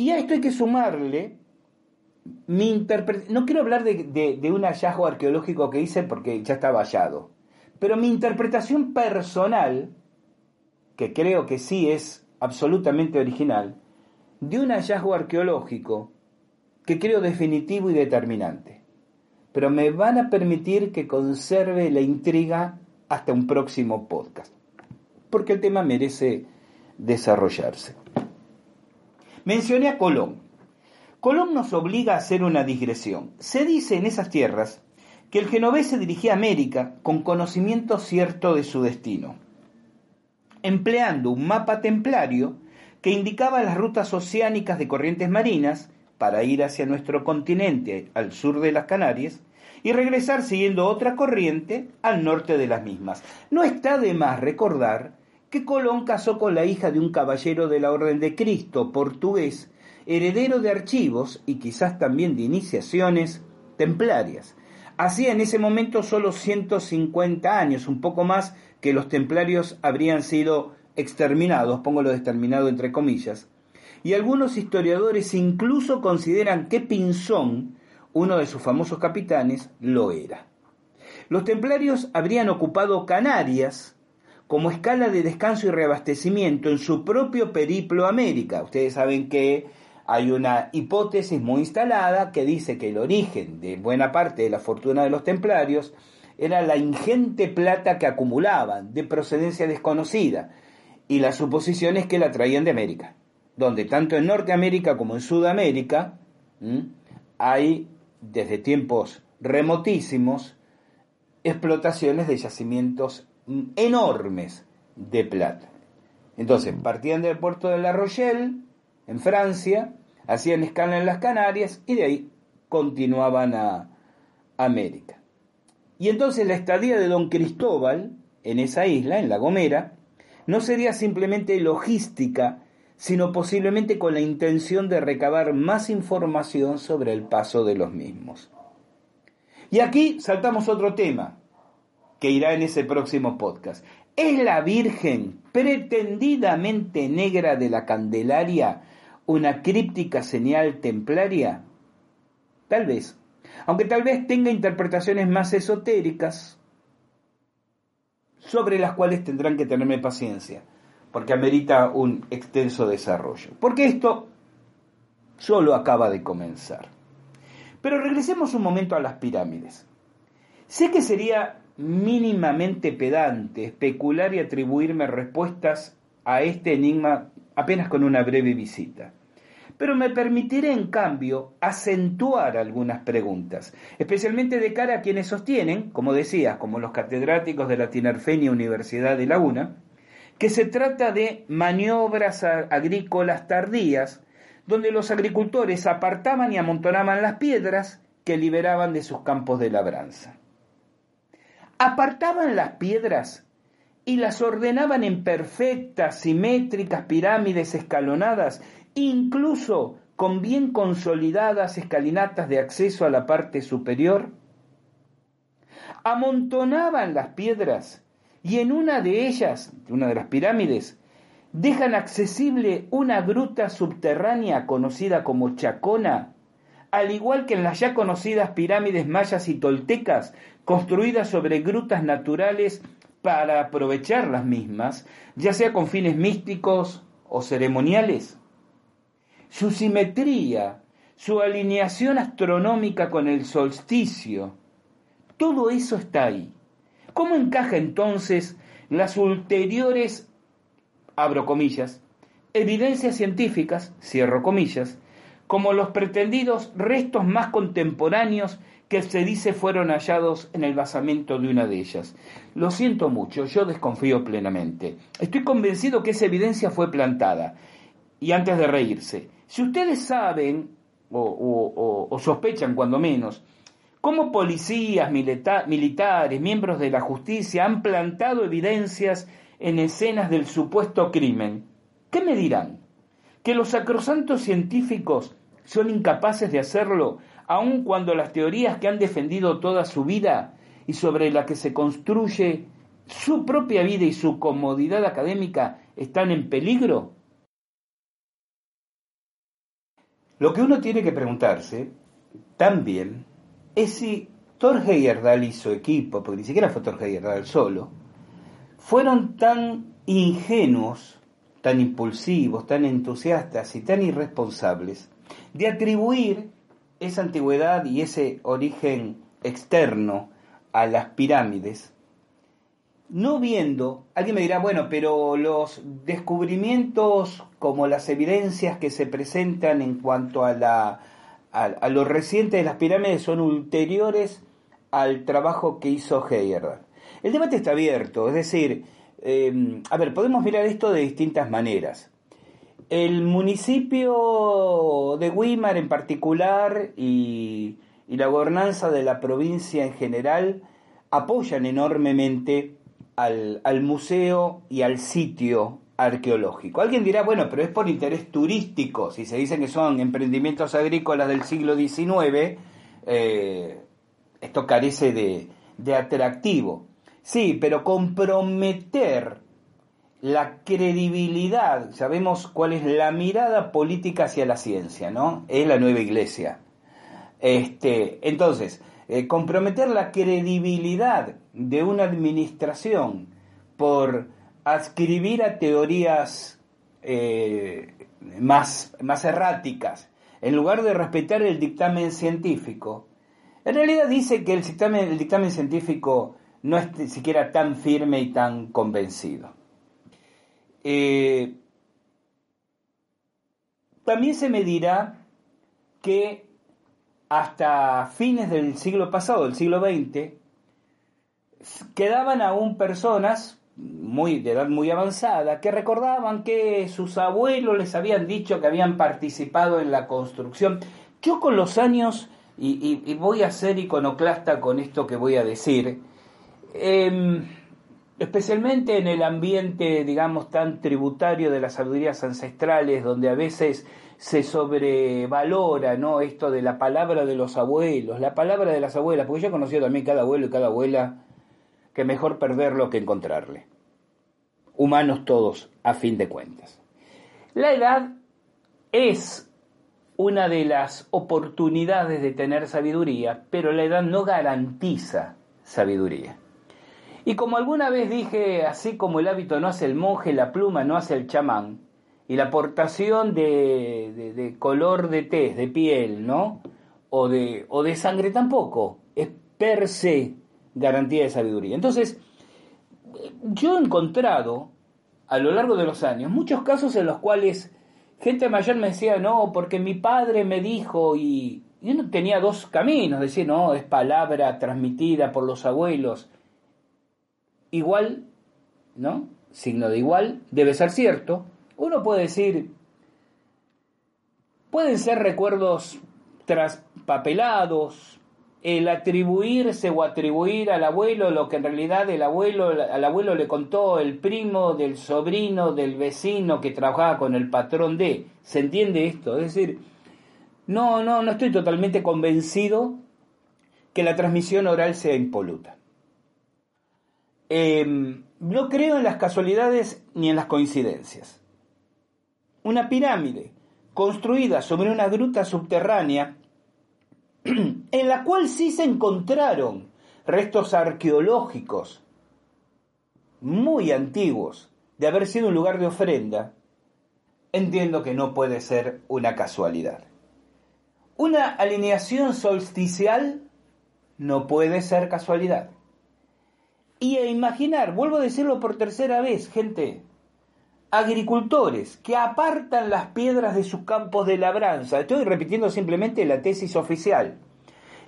Y a esto hay que sumarle mi interpretación. No quiero hablar de, de, un hallazgo arqueológico que hice porque ya está vallado, pero mi interpretación personal, que creo que sí es absolutamente original, de un hallazgo arqueológico que creo definitivo y determinante. Pero me van a permitir que conserve la intriga hasta un próximo podcast, porque el tema merece desarrollarse. Mencioné a Colón. Colón nos obliga a hacer una digresión. Se dice en esas tierras que el genovés se dirigía a América con conocimiento cierto de su destino, empleando un mapa templario que indicaba las rutas oceánicas de corrientes marinas para ir hacia nuestro continente al sur de las Canarias y regresar siguiendo otra corriente al norte de las mismas. No está de más recordar que Colón casó con la hija de un caballero de la Orden de Cristo portugués, heredero de archivos y quizás también de iniciaciones templarias. Hacía en ese momento solo 150 años, un poco más que los templarios habrían sido exterminados, pongo lo exterminado entre comillas, y algunos historiadores incluso consideran que Pinzón, uno de sus famosos capitanes, lo era. Los templarios habrían ocupado Canarias como escala de descanso y reabastecimiento en su propio periplo América. Ustedes saben que hay una hipótesis muy instalada que dice que el origen de buena parte de la fortuna de los templarios era la ingente plata que acumulaban de procedencia desconocida y la suposición es que la traían de América, donde tanto en Norteamérica como en Sudamérica hay desde tiempos remotísimos explotaciones de yacimientos enormes de plata. Entonces, partían del puerto de La Rochelle, en Francia, hacían escala en las Canarias y de ahí continuaban a América. Y entonces la estadía de don Cristóbal en esa isla, en La Gomera, no sería simplemente logística, sino posiblemente con la intención de recabar más información sobre el paso de los mismos. Y aquí saltamos otro tema, que irá en ese próximo podcast. ¿Es la Virgen pretendidamente negra de la Candelaria una críptica señal templaria? Tal vez, aunque tal vez tenga interpretaciones más esotéricas sobre las cuales tendrán que tenerme paciencia, porque amerita un extenso desarrollo. Porque esto solo acaba de comenzar. Pero regresemos un momento a las pirámides. Sé que sería mínimamente pedante especular y atribuirme respuestas a este enigma apenas con una breve visita pero me permitiré en cambio acentuar algunas preguntas, especialmente de cara a quienes sostienen, como decías, como los catedráticos de la Tinerfeña Universidad de Laguna, que se trata de maniobras agrícolas tardías, donde los agricultores apartaban y amontonaban las piedras que liberaban de sus campos de labranza. Apartaban las piedras y las ordenaban en perfectas, simétricas pirámides escalonadas incluso con bien consolidadas escalinatas de acceso a la parte superior. Amontonaban las piedras y en una de ellas, una de las pirámides, dejan accesible una gruta subterránea conocida como Chacona, al igual que en las ya conocidas pirámides mayas y toltecas, construidas sobre grutas naturales para aprovechar las mismas, ya sea con fines místicos o ceremoniales su simetría, su alineación astronómica con el solsticio. Todo eso está ahí. ¿Cómo encaja entonces las ulteriores, abro comillas, evidencias científicas, cierro comillas, como los pretendidos restos más contemporáneos que se dice fueron hallados en el basamento de una de ellas. Lo siento mucho, yo desconfío plenamente. Estoy convencido que esa evidencia fue plantada. Y antes de reírse, si ustedes saben, o, sospechan cuando menos, cómo policías, militares, miembros de la justicia han plantado evidencias en escenas del supuesto crimen, ¿qué me dirán? ¿Que los sacrosantos científicos son incapaces de hacerlo aun cuando las teorías que han defendido toda su vida y sobre las que se construye su propia vida y su comodidad académica están en peligro? Lo que uno tiene que preguntarse también es si Thor Heyerdahl y su equipo, porque ni siquiera fue Thor Heyerdahl solo, fueron tan ingenuos, tan impulsivos, tan entusiastas y tan irresponsables de atribuir esa antigüedad y ese origen externo a las pirámides, no viendo, alguien me dirá, bueno, pero los descubrimientos como las evidencias que se presentan en cuanto a, la, a, lo reciente de las pirámides son ulteriores al trabajo que hizo Heyerdahl. El debate está abierto, es decir, eh, a ver, podemos mirar esto de distintas maneras. El municipio de Weimar en particular y, la gobernanza de la provincia en general apoyan enormemente al, al, museo y al sitio arqueológico. Alguien dirá, bueno, pero es por interés turístico. Si se dicen que son emprendimientos agrícolas del siglo XIX, eh, esto carece de, de atractivo. Sí, pero comprometer la credibilidad, sabemos cuál es la mirada política hacia la ciencia, ¿no? Es la nueva iglesia. Este, entonces, eh, comprometer la credibilidad de una administración por adscribir a teorías eh, más, erráticas, en lugar de respetar el dictamen científico, en realidad dice que el dictamen, el dictamen científico no es siquiera tan firme y tan convencido. Eh, también se me dirá que hasta fines del siglo pasado, del siglo XX, quedaban aún personas muy, de edad muy avanzada que recordaban que sus abuelos les habían dicho que habían participado en la construcción. Yo con los años, y voy a ser iconoclasta con esto que voy a decir, Em, especialmente en el ambiente, digamos, tan tributario de las sabidurías ancestrales, donde a veces se sobrevalora, ¿no? Esto de la palabra de los abuelos, la palabra de las abuelas, porque yo he conocido también cada abuelo y cada abuela que mejor perderlo que encontrarle. Humanos todos, a fin de cuentas. La edad es una de las oportunidades de tener sabiduría, pero la edad no garantiza sabiduría. Y como alguna vez dije, así como el hábito no hace el monje, la pluma no hace el chamán, y la aportación de, color de tez, de piel, ¿no? O de, o de sangre tampoco, es per se garantía de sabiduría. Entonces, yo he encontrado a lo largo de los años muchos casos en los cuales gente mayor me decía, no, porque mi padre me dijo y, y uno tenía dos caminos, decir, no, es palabra transmitida por los abuelos igual, ¿no? Signo de igual, debe ser cierto. Uno puede decir, pueden ser recuerdos traspapelados, el atribuirse o atribuir al abuelo lo que en realidad el abuelo al abuelo le contó el primo del sobrino del vecino que trabajaba con el patrón de se entiende esto es decir no no no estoy totalmente convencido que la transmisión oral sea impoluta Em, no creo en las casualidades ni en las coincidencias. Una pirámide construida sobre una gruta subterránea [clears throat] en la cual sí se encontraron restos arqueológicos muy antiguos de haber sido un lugar de ofrenda, entiendo que no puede ser una casualidad. Una alineación solsticial no puede ser casualidad. Y a imaginar, vuelvo a decirlo por tercera vez, gente, agricultores que apartan las piedras de sus campos de labranza, estoy repitiendo simplemente la tesis oficial,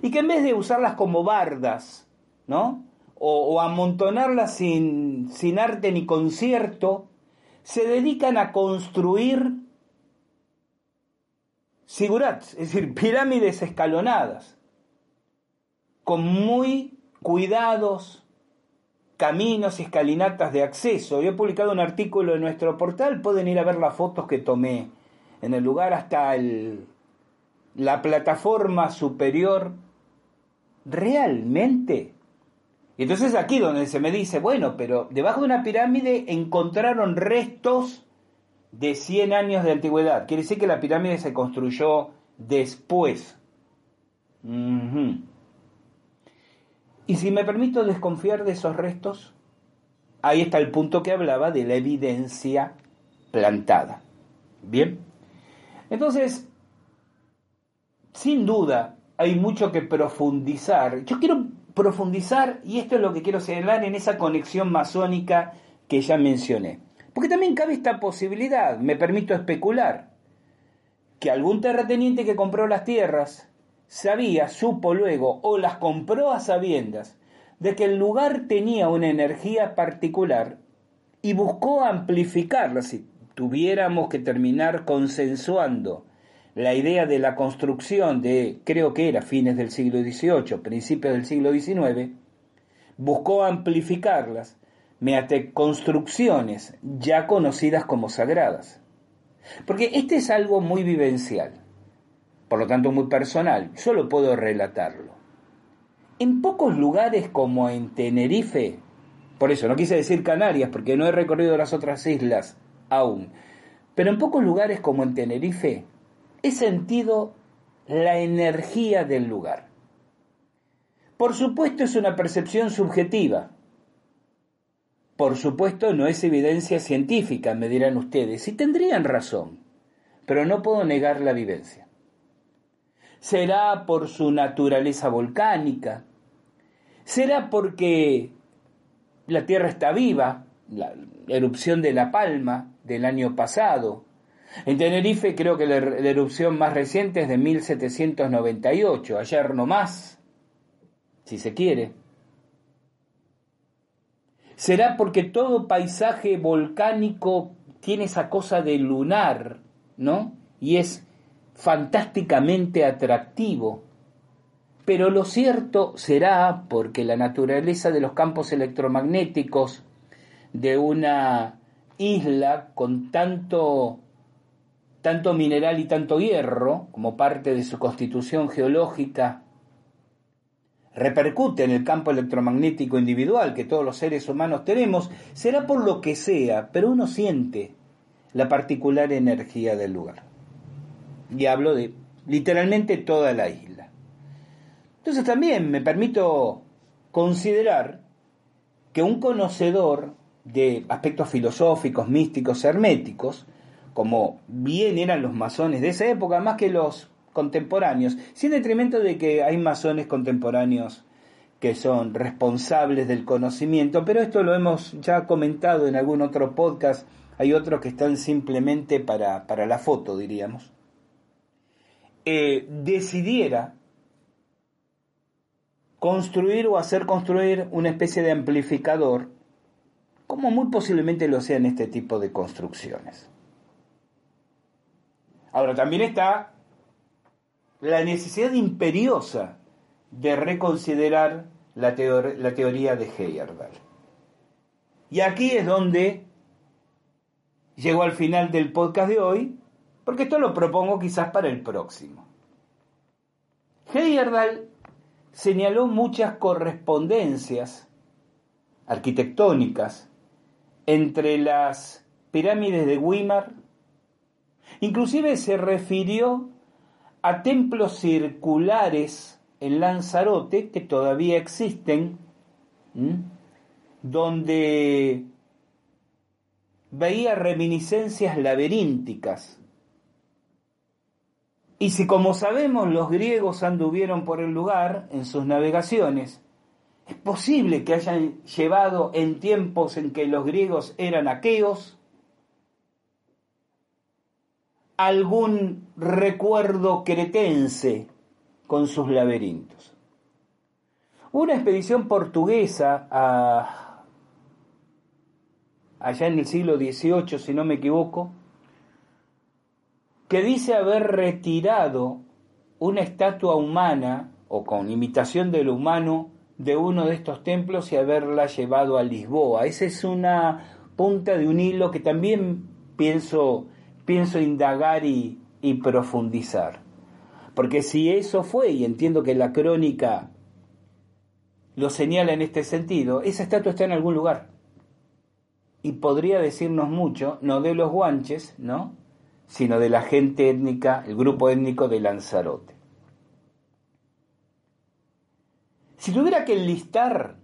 y que en vez de usarlas como bardas, ¿no? O, amontonarlas sin, sin arte ni concierto, se dedican a construir sigurats, es decir, pirámides escalonadas, con muy cuidados, caminos y escalinatas de acceso. Yo he publicado un artículo en nuestro portal, pueden ir a ver las fotos que tomé en el lugar hasta el, la plataforma superior. Realmente Y entonces aquí donde se me dice, bueno, pero debajo de una pirámide encontraron restos de 100 años de antigüedad. Quiere decir que la pirámide se construyó después. Y si me permito desconfiar de esos restos, ahí está el punto que hablaba de la evidencia plantada. Bien. Entonces, sin duda, hay mucho que profundizar. Yo quiero profundizar, y esto es lo que quiero señalar, en esa conexión masónica que ya mencioné. Porque también cabe esta posibilidad, me permito especular, que algún terrateniente que compró las tierras sabía, supo luego, o las compró a sabiendas, de que el lugar tenía una energía particular y buscó amplificarla. Si tuviéramos que terminar consensuando la idea de la construcción de, creo que era fines del siglo XVIII, principios del siglo XIX, buscó amplificarlas mediante construcciones ya conocidas como sagradas. Porque este es algo muy vivencial, por lo tanto muy personal, solo puedo relatarlo. En pocos lugares como en Tenerife, por eso no quise decir Canarias porque no he recorrido las otras islas aún, pero en pocos lugares como en Tenerife, he sentido la energía del lugar. Por supuesto es una percepción subjetiva. Por supuesto no es evidencia científica, me dirán ustedes, y tendrían razón, pero no puedo negar la vivencia. Será por su naturaleza volcánica, será porque la Tierra está viva, la erupción de La Palma del año pasado, en Tenerife creo que la, erupción más reciente es de 1798, ayer no más, si se quiere. ¿Será porque todo paisaje volcánico tiene esa cosa de lunar, ¿no? Y es fantásticamente atractivo. Pero lo cierto será porque la naturaleza de los campos electromagnéticos de una isla con tanto tanto mineral y tanto hierro, como parte de su constitución geológica, repercute en el campo electromagnético individual que todos los seres humanos tenemos, será por lo que sea, pero uno siente la particular energía del lugar. Y hablo de literalmente toda la isla. Entonces también me permito considerar que un conocedor de aspectos filosóficos, místicos, herméticos, como bien eran los masones de esa época, más que los contemporáneos, sin detrimento de que hay masones contemporáneos que son responsables del conocimiento, pero esto lo hemos ya comentado en algún otro podcast, hay otros que están simplemente para, para la foto, diríamos, eh, decidiera construir o hacer construir una especie de amplificador, como muy posiblemente lo sea en este tipo de construcciones. Ahora, también está la necesidad imperiosa de reconsiderar la, teoría de Heyerdahl. Y aquí es donde llego al final del podcast de hoy, porque esto lo propongo quizás para el próximo. Heyerdahl señaló muchas correspondencias arquitectónicas entre las pirámides de Weimar Inclusive se refirió a templos circulares en Lanzarote que todavía existen, donde veía reminiscencias laberínticas. Y si como sabemos los griegos anduvieron por el lugar en sus navegaciones, es posible que hayan llevado en tiempos en que los griegos eran aqueos, algún recuerdo cretense con sus laberintos. Una expedición portuguesa allá en el siglo XVIII, si no me equivoco, que dice haber retirado una estatua humana o con imitación de lo humano de uno de estos templos y haberla llevado a Lisboa. Esa es una punta de un hilo que también pienso pienso indagar y, profundizar. Porque si eso fue, y entiendo que la crónica lo señala en este sentido, esa estatua está en algún lugar. Y podría decirnos mucho, no de los guanches, ¿no? Sino de la gente étnica, el grupo étnico de Lanzarote. Si tuviera que enlistar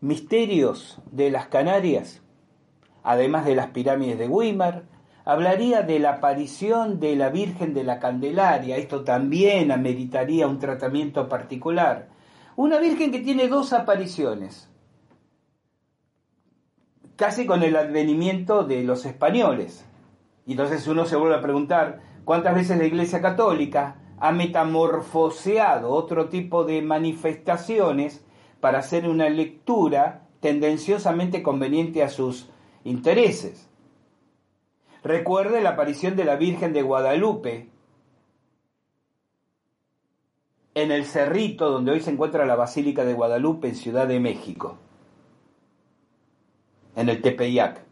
misterios de las Canarias, además de las pirámides de Weimar, hablaría de la aparición de la Virgen de la Candelaria. Esto también ameritaría un tratamiento particular. Una Virgen que tiene dos apariciones, casi con el advenimiento de los españoles. Y entonces uno se vuelve a preguntar, ¿cuántas veces la Iglesia Católica ha metamorfoseado otro tipo de manifestaciones para hacer una lectura tendenciosamente conveniente a sus intereses? Recuerde la aparición de la Virgen de Guadalupe en el cerrito donde hoy se encuentra la Basílica de Guadalupe en Ciudad de México, en el Tepeyac.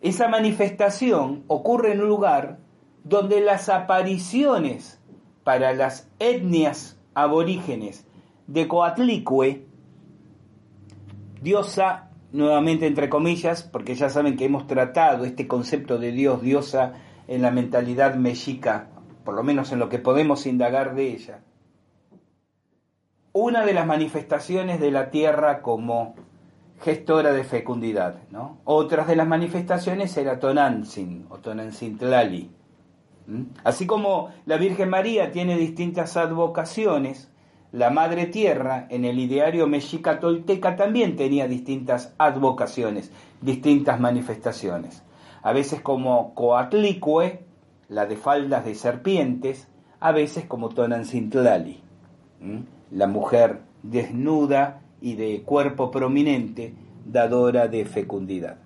Esa manifestación ocurre en un lugar donde las apariciones para las etnias aborígenes de Coatlicue, diosa nuevamente entre comillas, porque ya saben que hemos tratado este concepto de Dios, diosa, en la mentalidad mexica, por lo menos en lo que podemos indagar de ella. Una de las manifestaciones de la tierra como gestora de fecundidad. ¿no? Otras de las manifestaciones era Tonantzin o Tonantzin-Tlali. Así como la Virgen María tiene distintas advocaciones, la Madre Tierra en el ideario mexica tolteca también tenía distintas advocaciones, distintas manifestaciones. A veces como Coatlicue, la de faldas de serpientes, a veces como Tonancintlali, la mujer desnuda y de cuerpo prominente, dadora de fecundidad.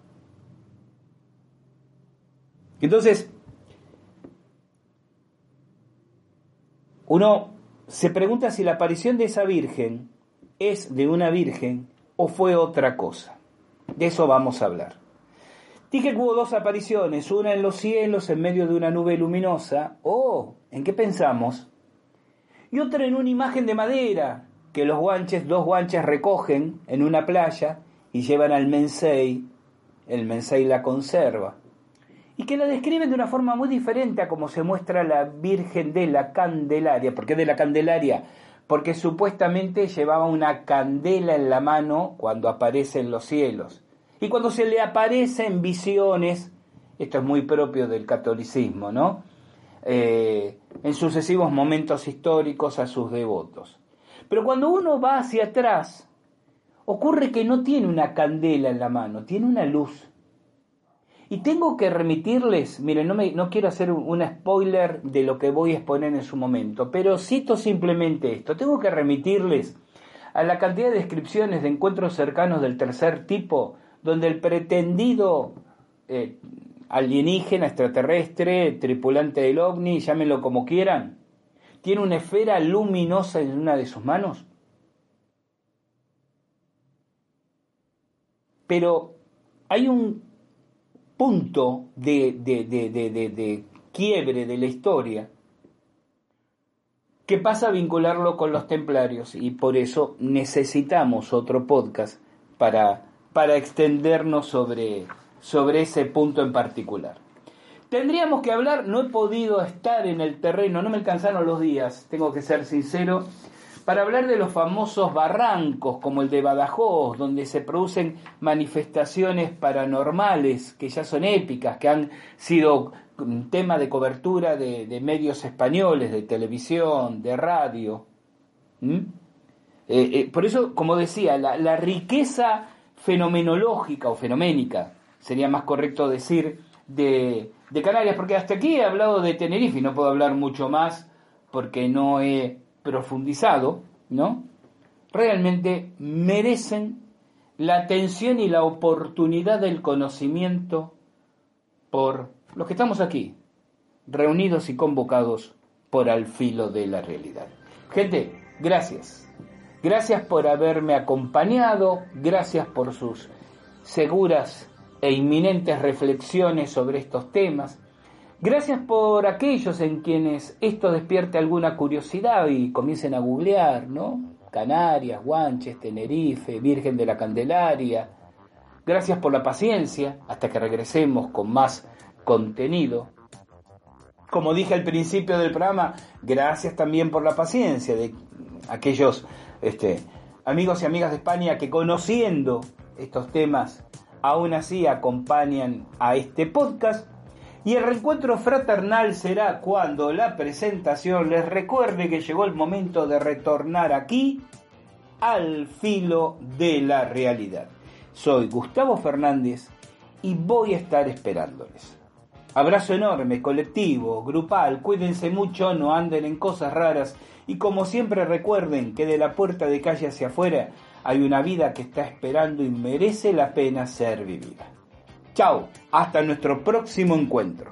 Entonces, uno se pregunta si la aparición de esa virgen es de una virgen o fue otra cosa. De eso vamos a hablar. Dije que hubo dos apariciones, una en los cielos en medio de una nube luminosa, oh, ¿en qué pensamos? Y otra en una imagen de madera que los guanches, dos guanches recogen en una playa y llevan al mensei, el mensei la conserva y que la describen de una forma muy diferente a como se muestra la Virgen de la Candelaria. ¿Por qué de la Candelaria? Porque supuestamente llevaba una candela en la mano cuando aparece en los cielos. Y cuando se le aparecen visiones, esto es muy propio del catolicismo, ¿no? Eh, en sucesivos momentos históricos a sus devotos. Pero cuando uno va hacia atrás, ocurre que no tiene una candela en la mano, tiene una luz. Y tengo que remitirles, miren, no, me, no quiero hacer un, spoiler de lo que voy a exponer en su momento, pero cito simplemente esto, tengo que remitirles a la cantidad de descripciones de encuentros cercanos del tercer tipo, donde el pretendido eh, alienígena, extraterrestre, tripulante del ovni, llámenlo como quieran, tiene una esfera luminosa en una de sus manos. Pero hay un punto de, de, quiebre de la historia que pasa a vincularlo con los templarios y por eso necesitamos otro podcast para, para extendernos sobre, sobre ese punto en particular. Tendríamos que hablar, no he podido estar en el terreno, no me alcanzaron los días, tengo que ser sincero, para hablar de los famosos barrancos como el de Badajoz, donde se producen manifestaciones paranormales que ya son épicas, que han sido tema de cobertura de, medios españoles, de televisión, de radio. ¿Mm? Eh, eh, por eso, como decía, la, riqueza fenomenológica o fenoménica, sería más correcto decir, de, de Canarias, porque hasta aquí he hablado de Tenerife y no puedo hablar mucho más porque no he profundizado, ¿no? Realmente merecen la atención y la oportunidad del conocimiento por los que estamos aquí, reunidos y convocados por al filo de la realidad. Gente, gracias. Gracias por haberme acompañado, gracias por sus seguras e inminentes reflexiones sobre estos temas. Gracias por aquellos en quienes esto despierte alguna curiosidad y comiencen a googlear, ¿no? Canarias, Guanches, Tenerife, Virgen de la Candelaria. Gracias por la paciencia hasta que regresemos con más contenido. Como dije al principio del programa, gracias también por la paciencia de aquellos este, amigos y amigas de España que conociendo estos temas aún así acompañan a este podcast y el reencuentro fraternal será cuando la presentación les recuerde que llegó el momento de retornar aquí al filo de la realidad. Soy Gustavo Fernández y voy a estar esperándoles. Abrazo enorme, colectivo, grupal, cuídense mucho, no anden en cosas raras y como siempre recuerden que de la puerta de calle hacia afuera hay una vida que está esperando y merece la pena ser vivida. Chao, hasta nuestro próximo encuentro.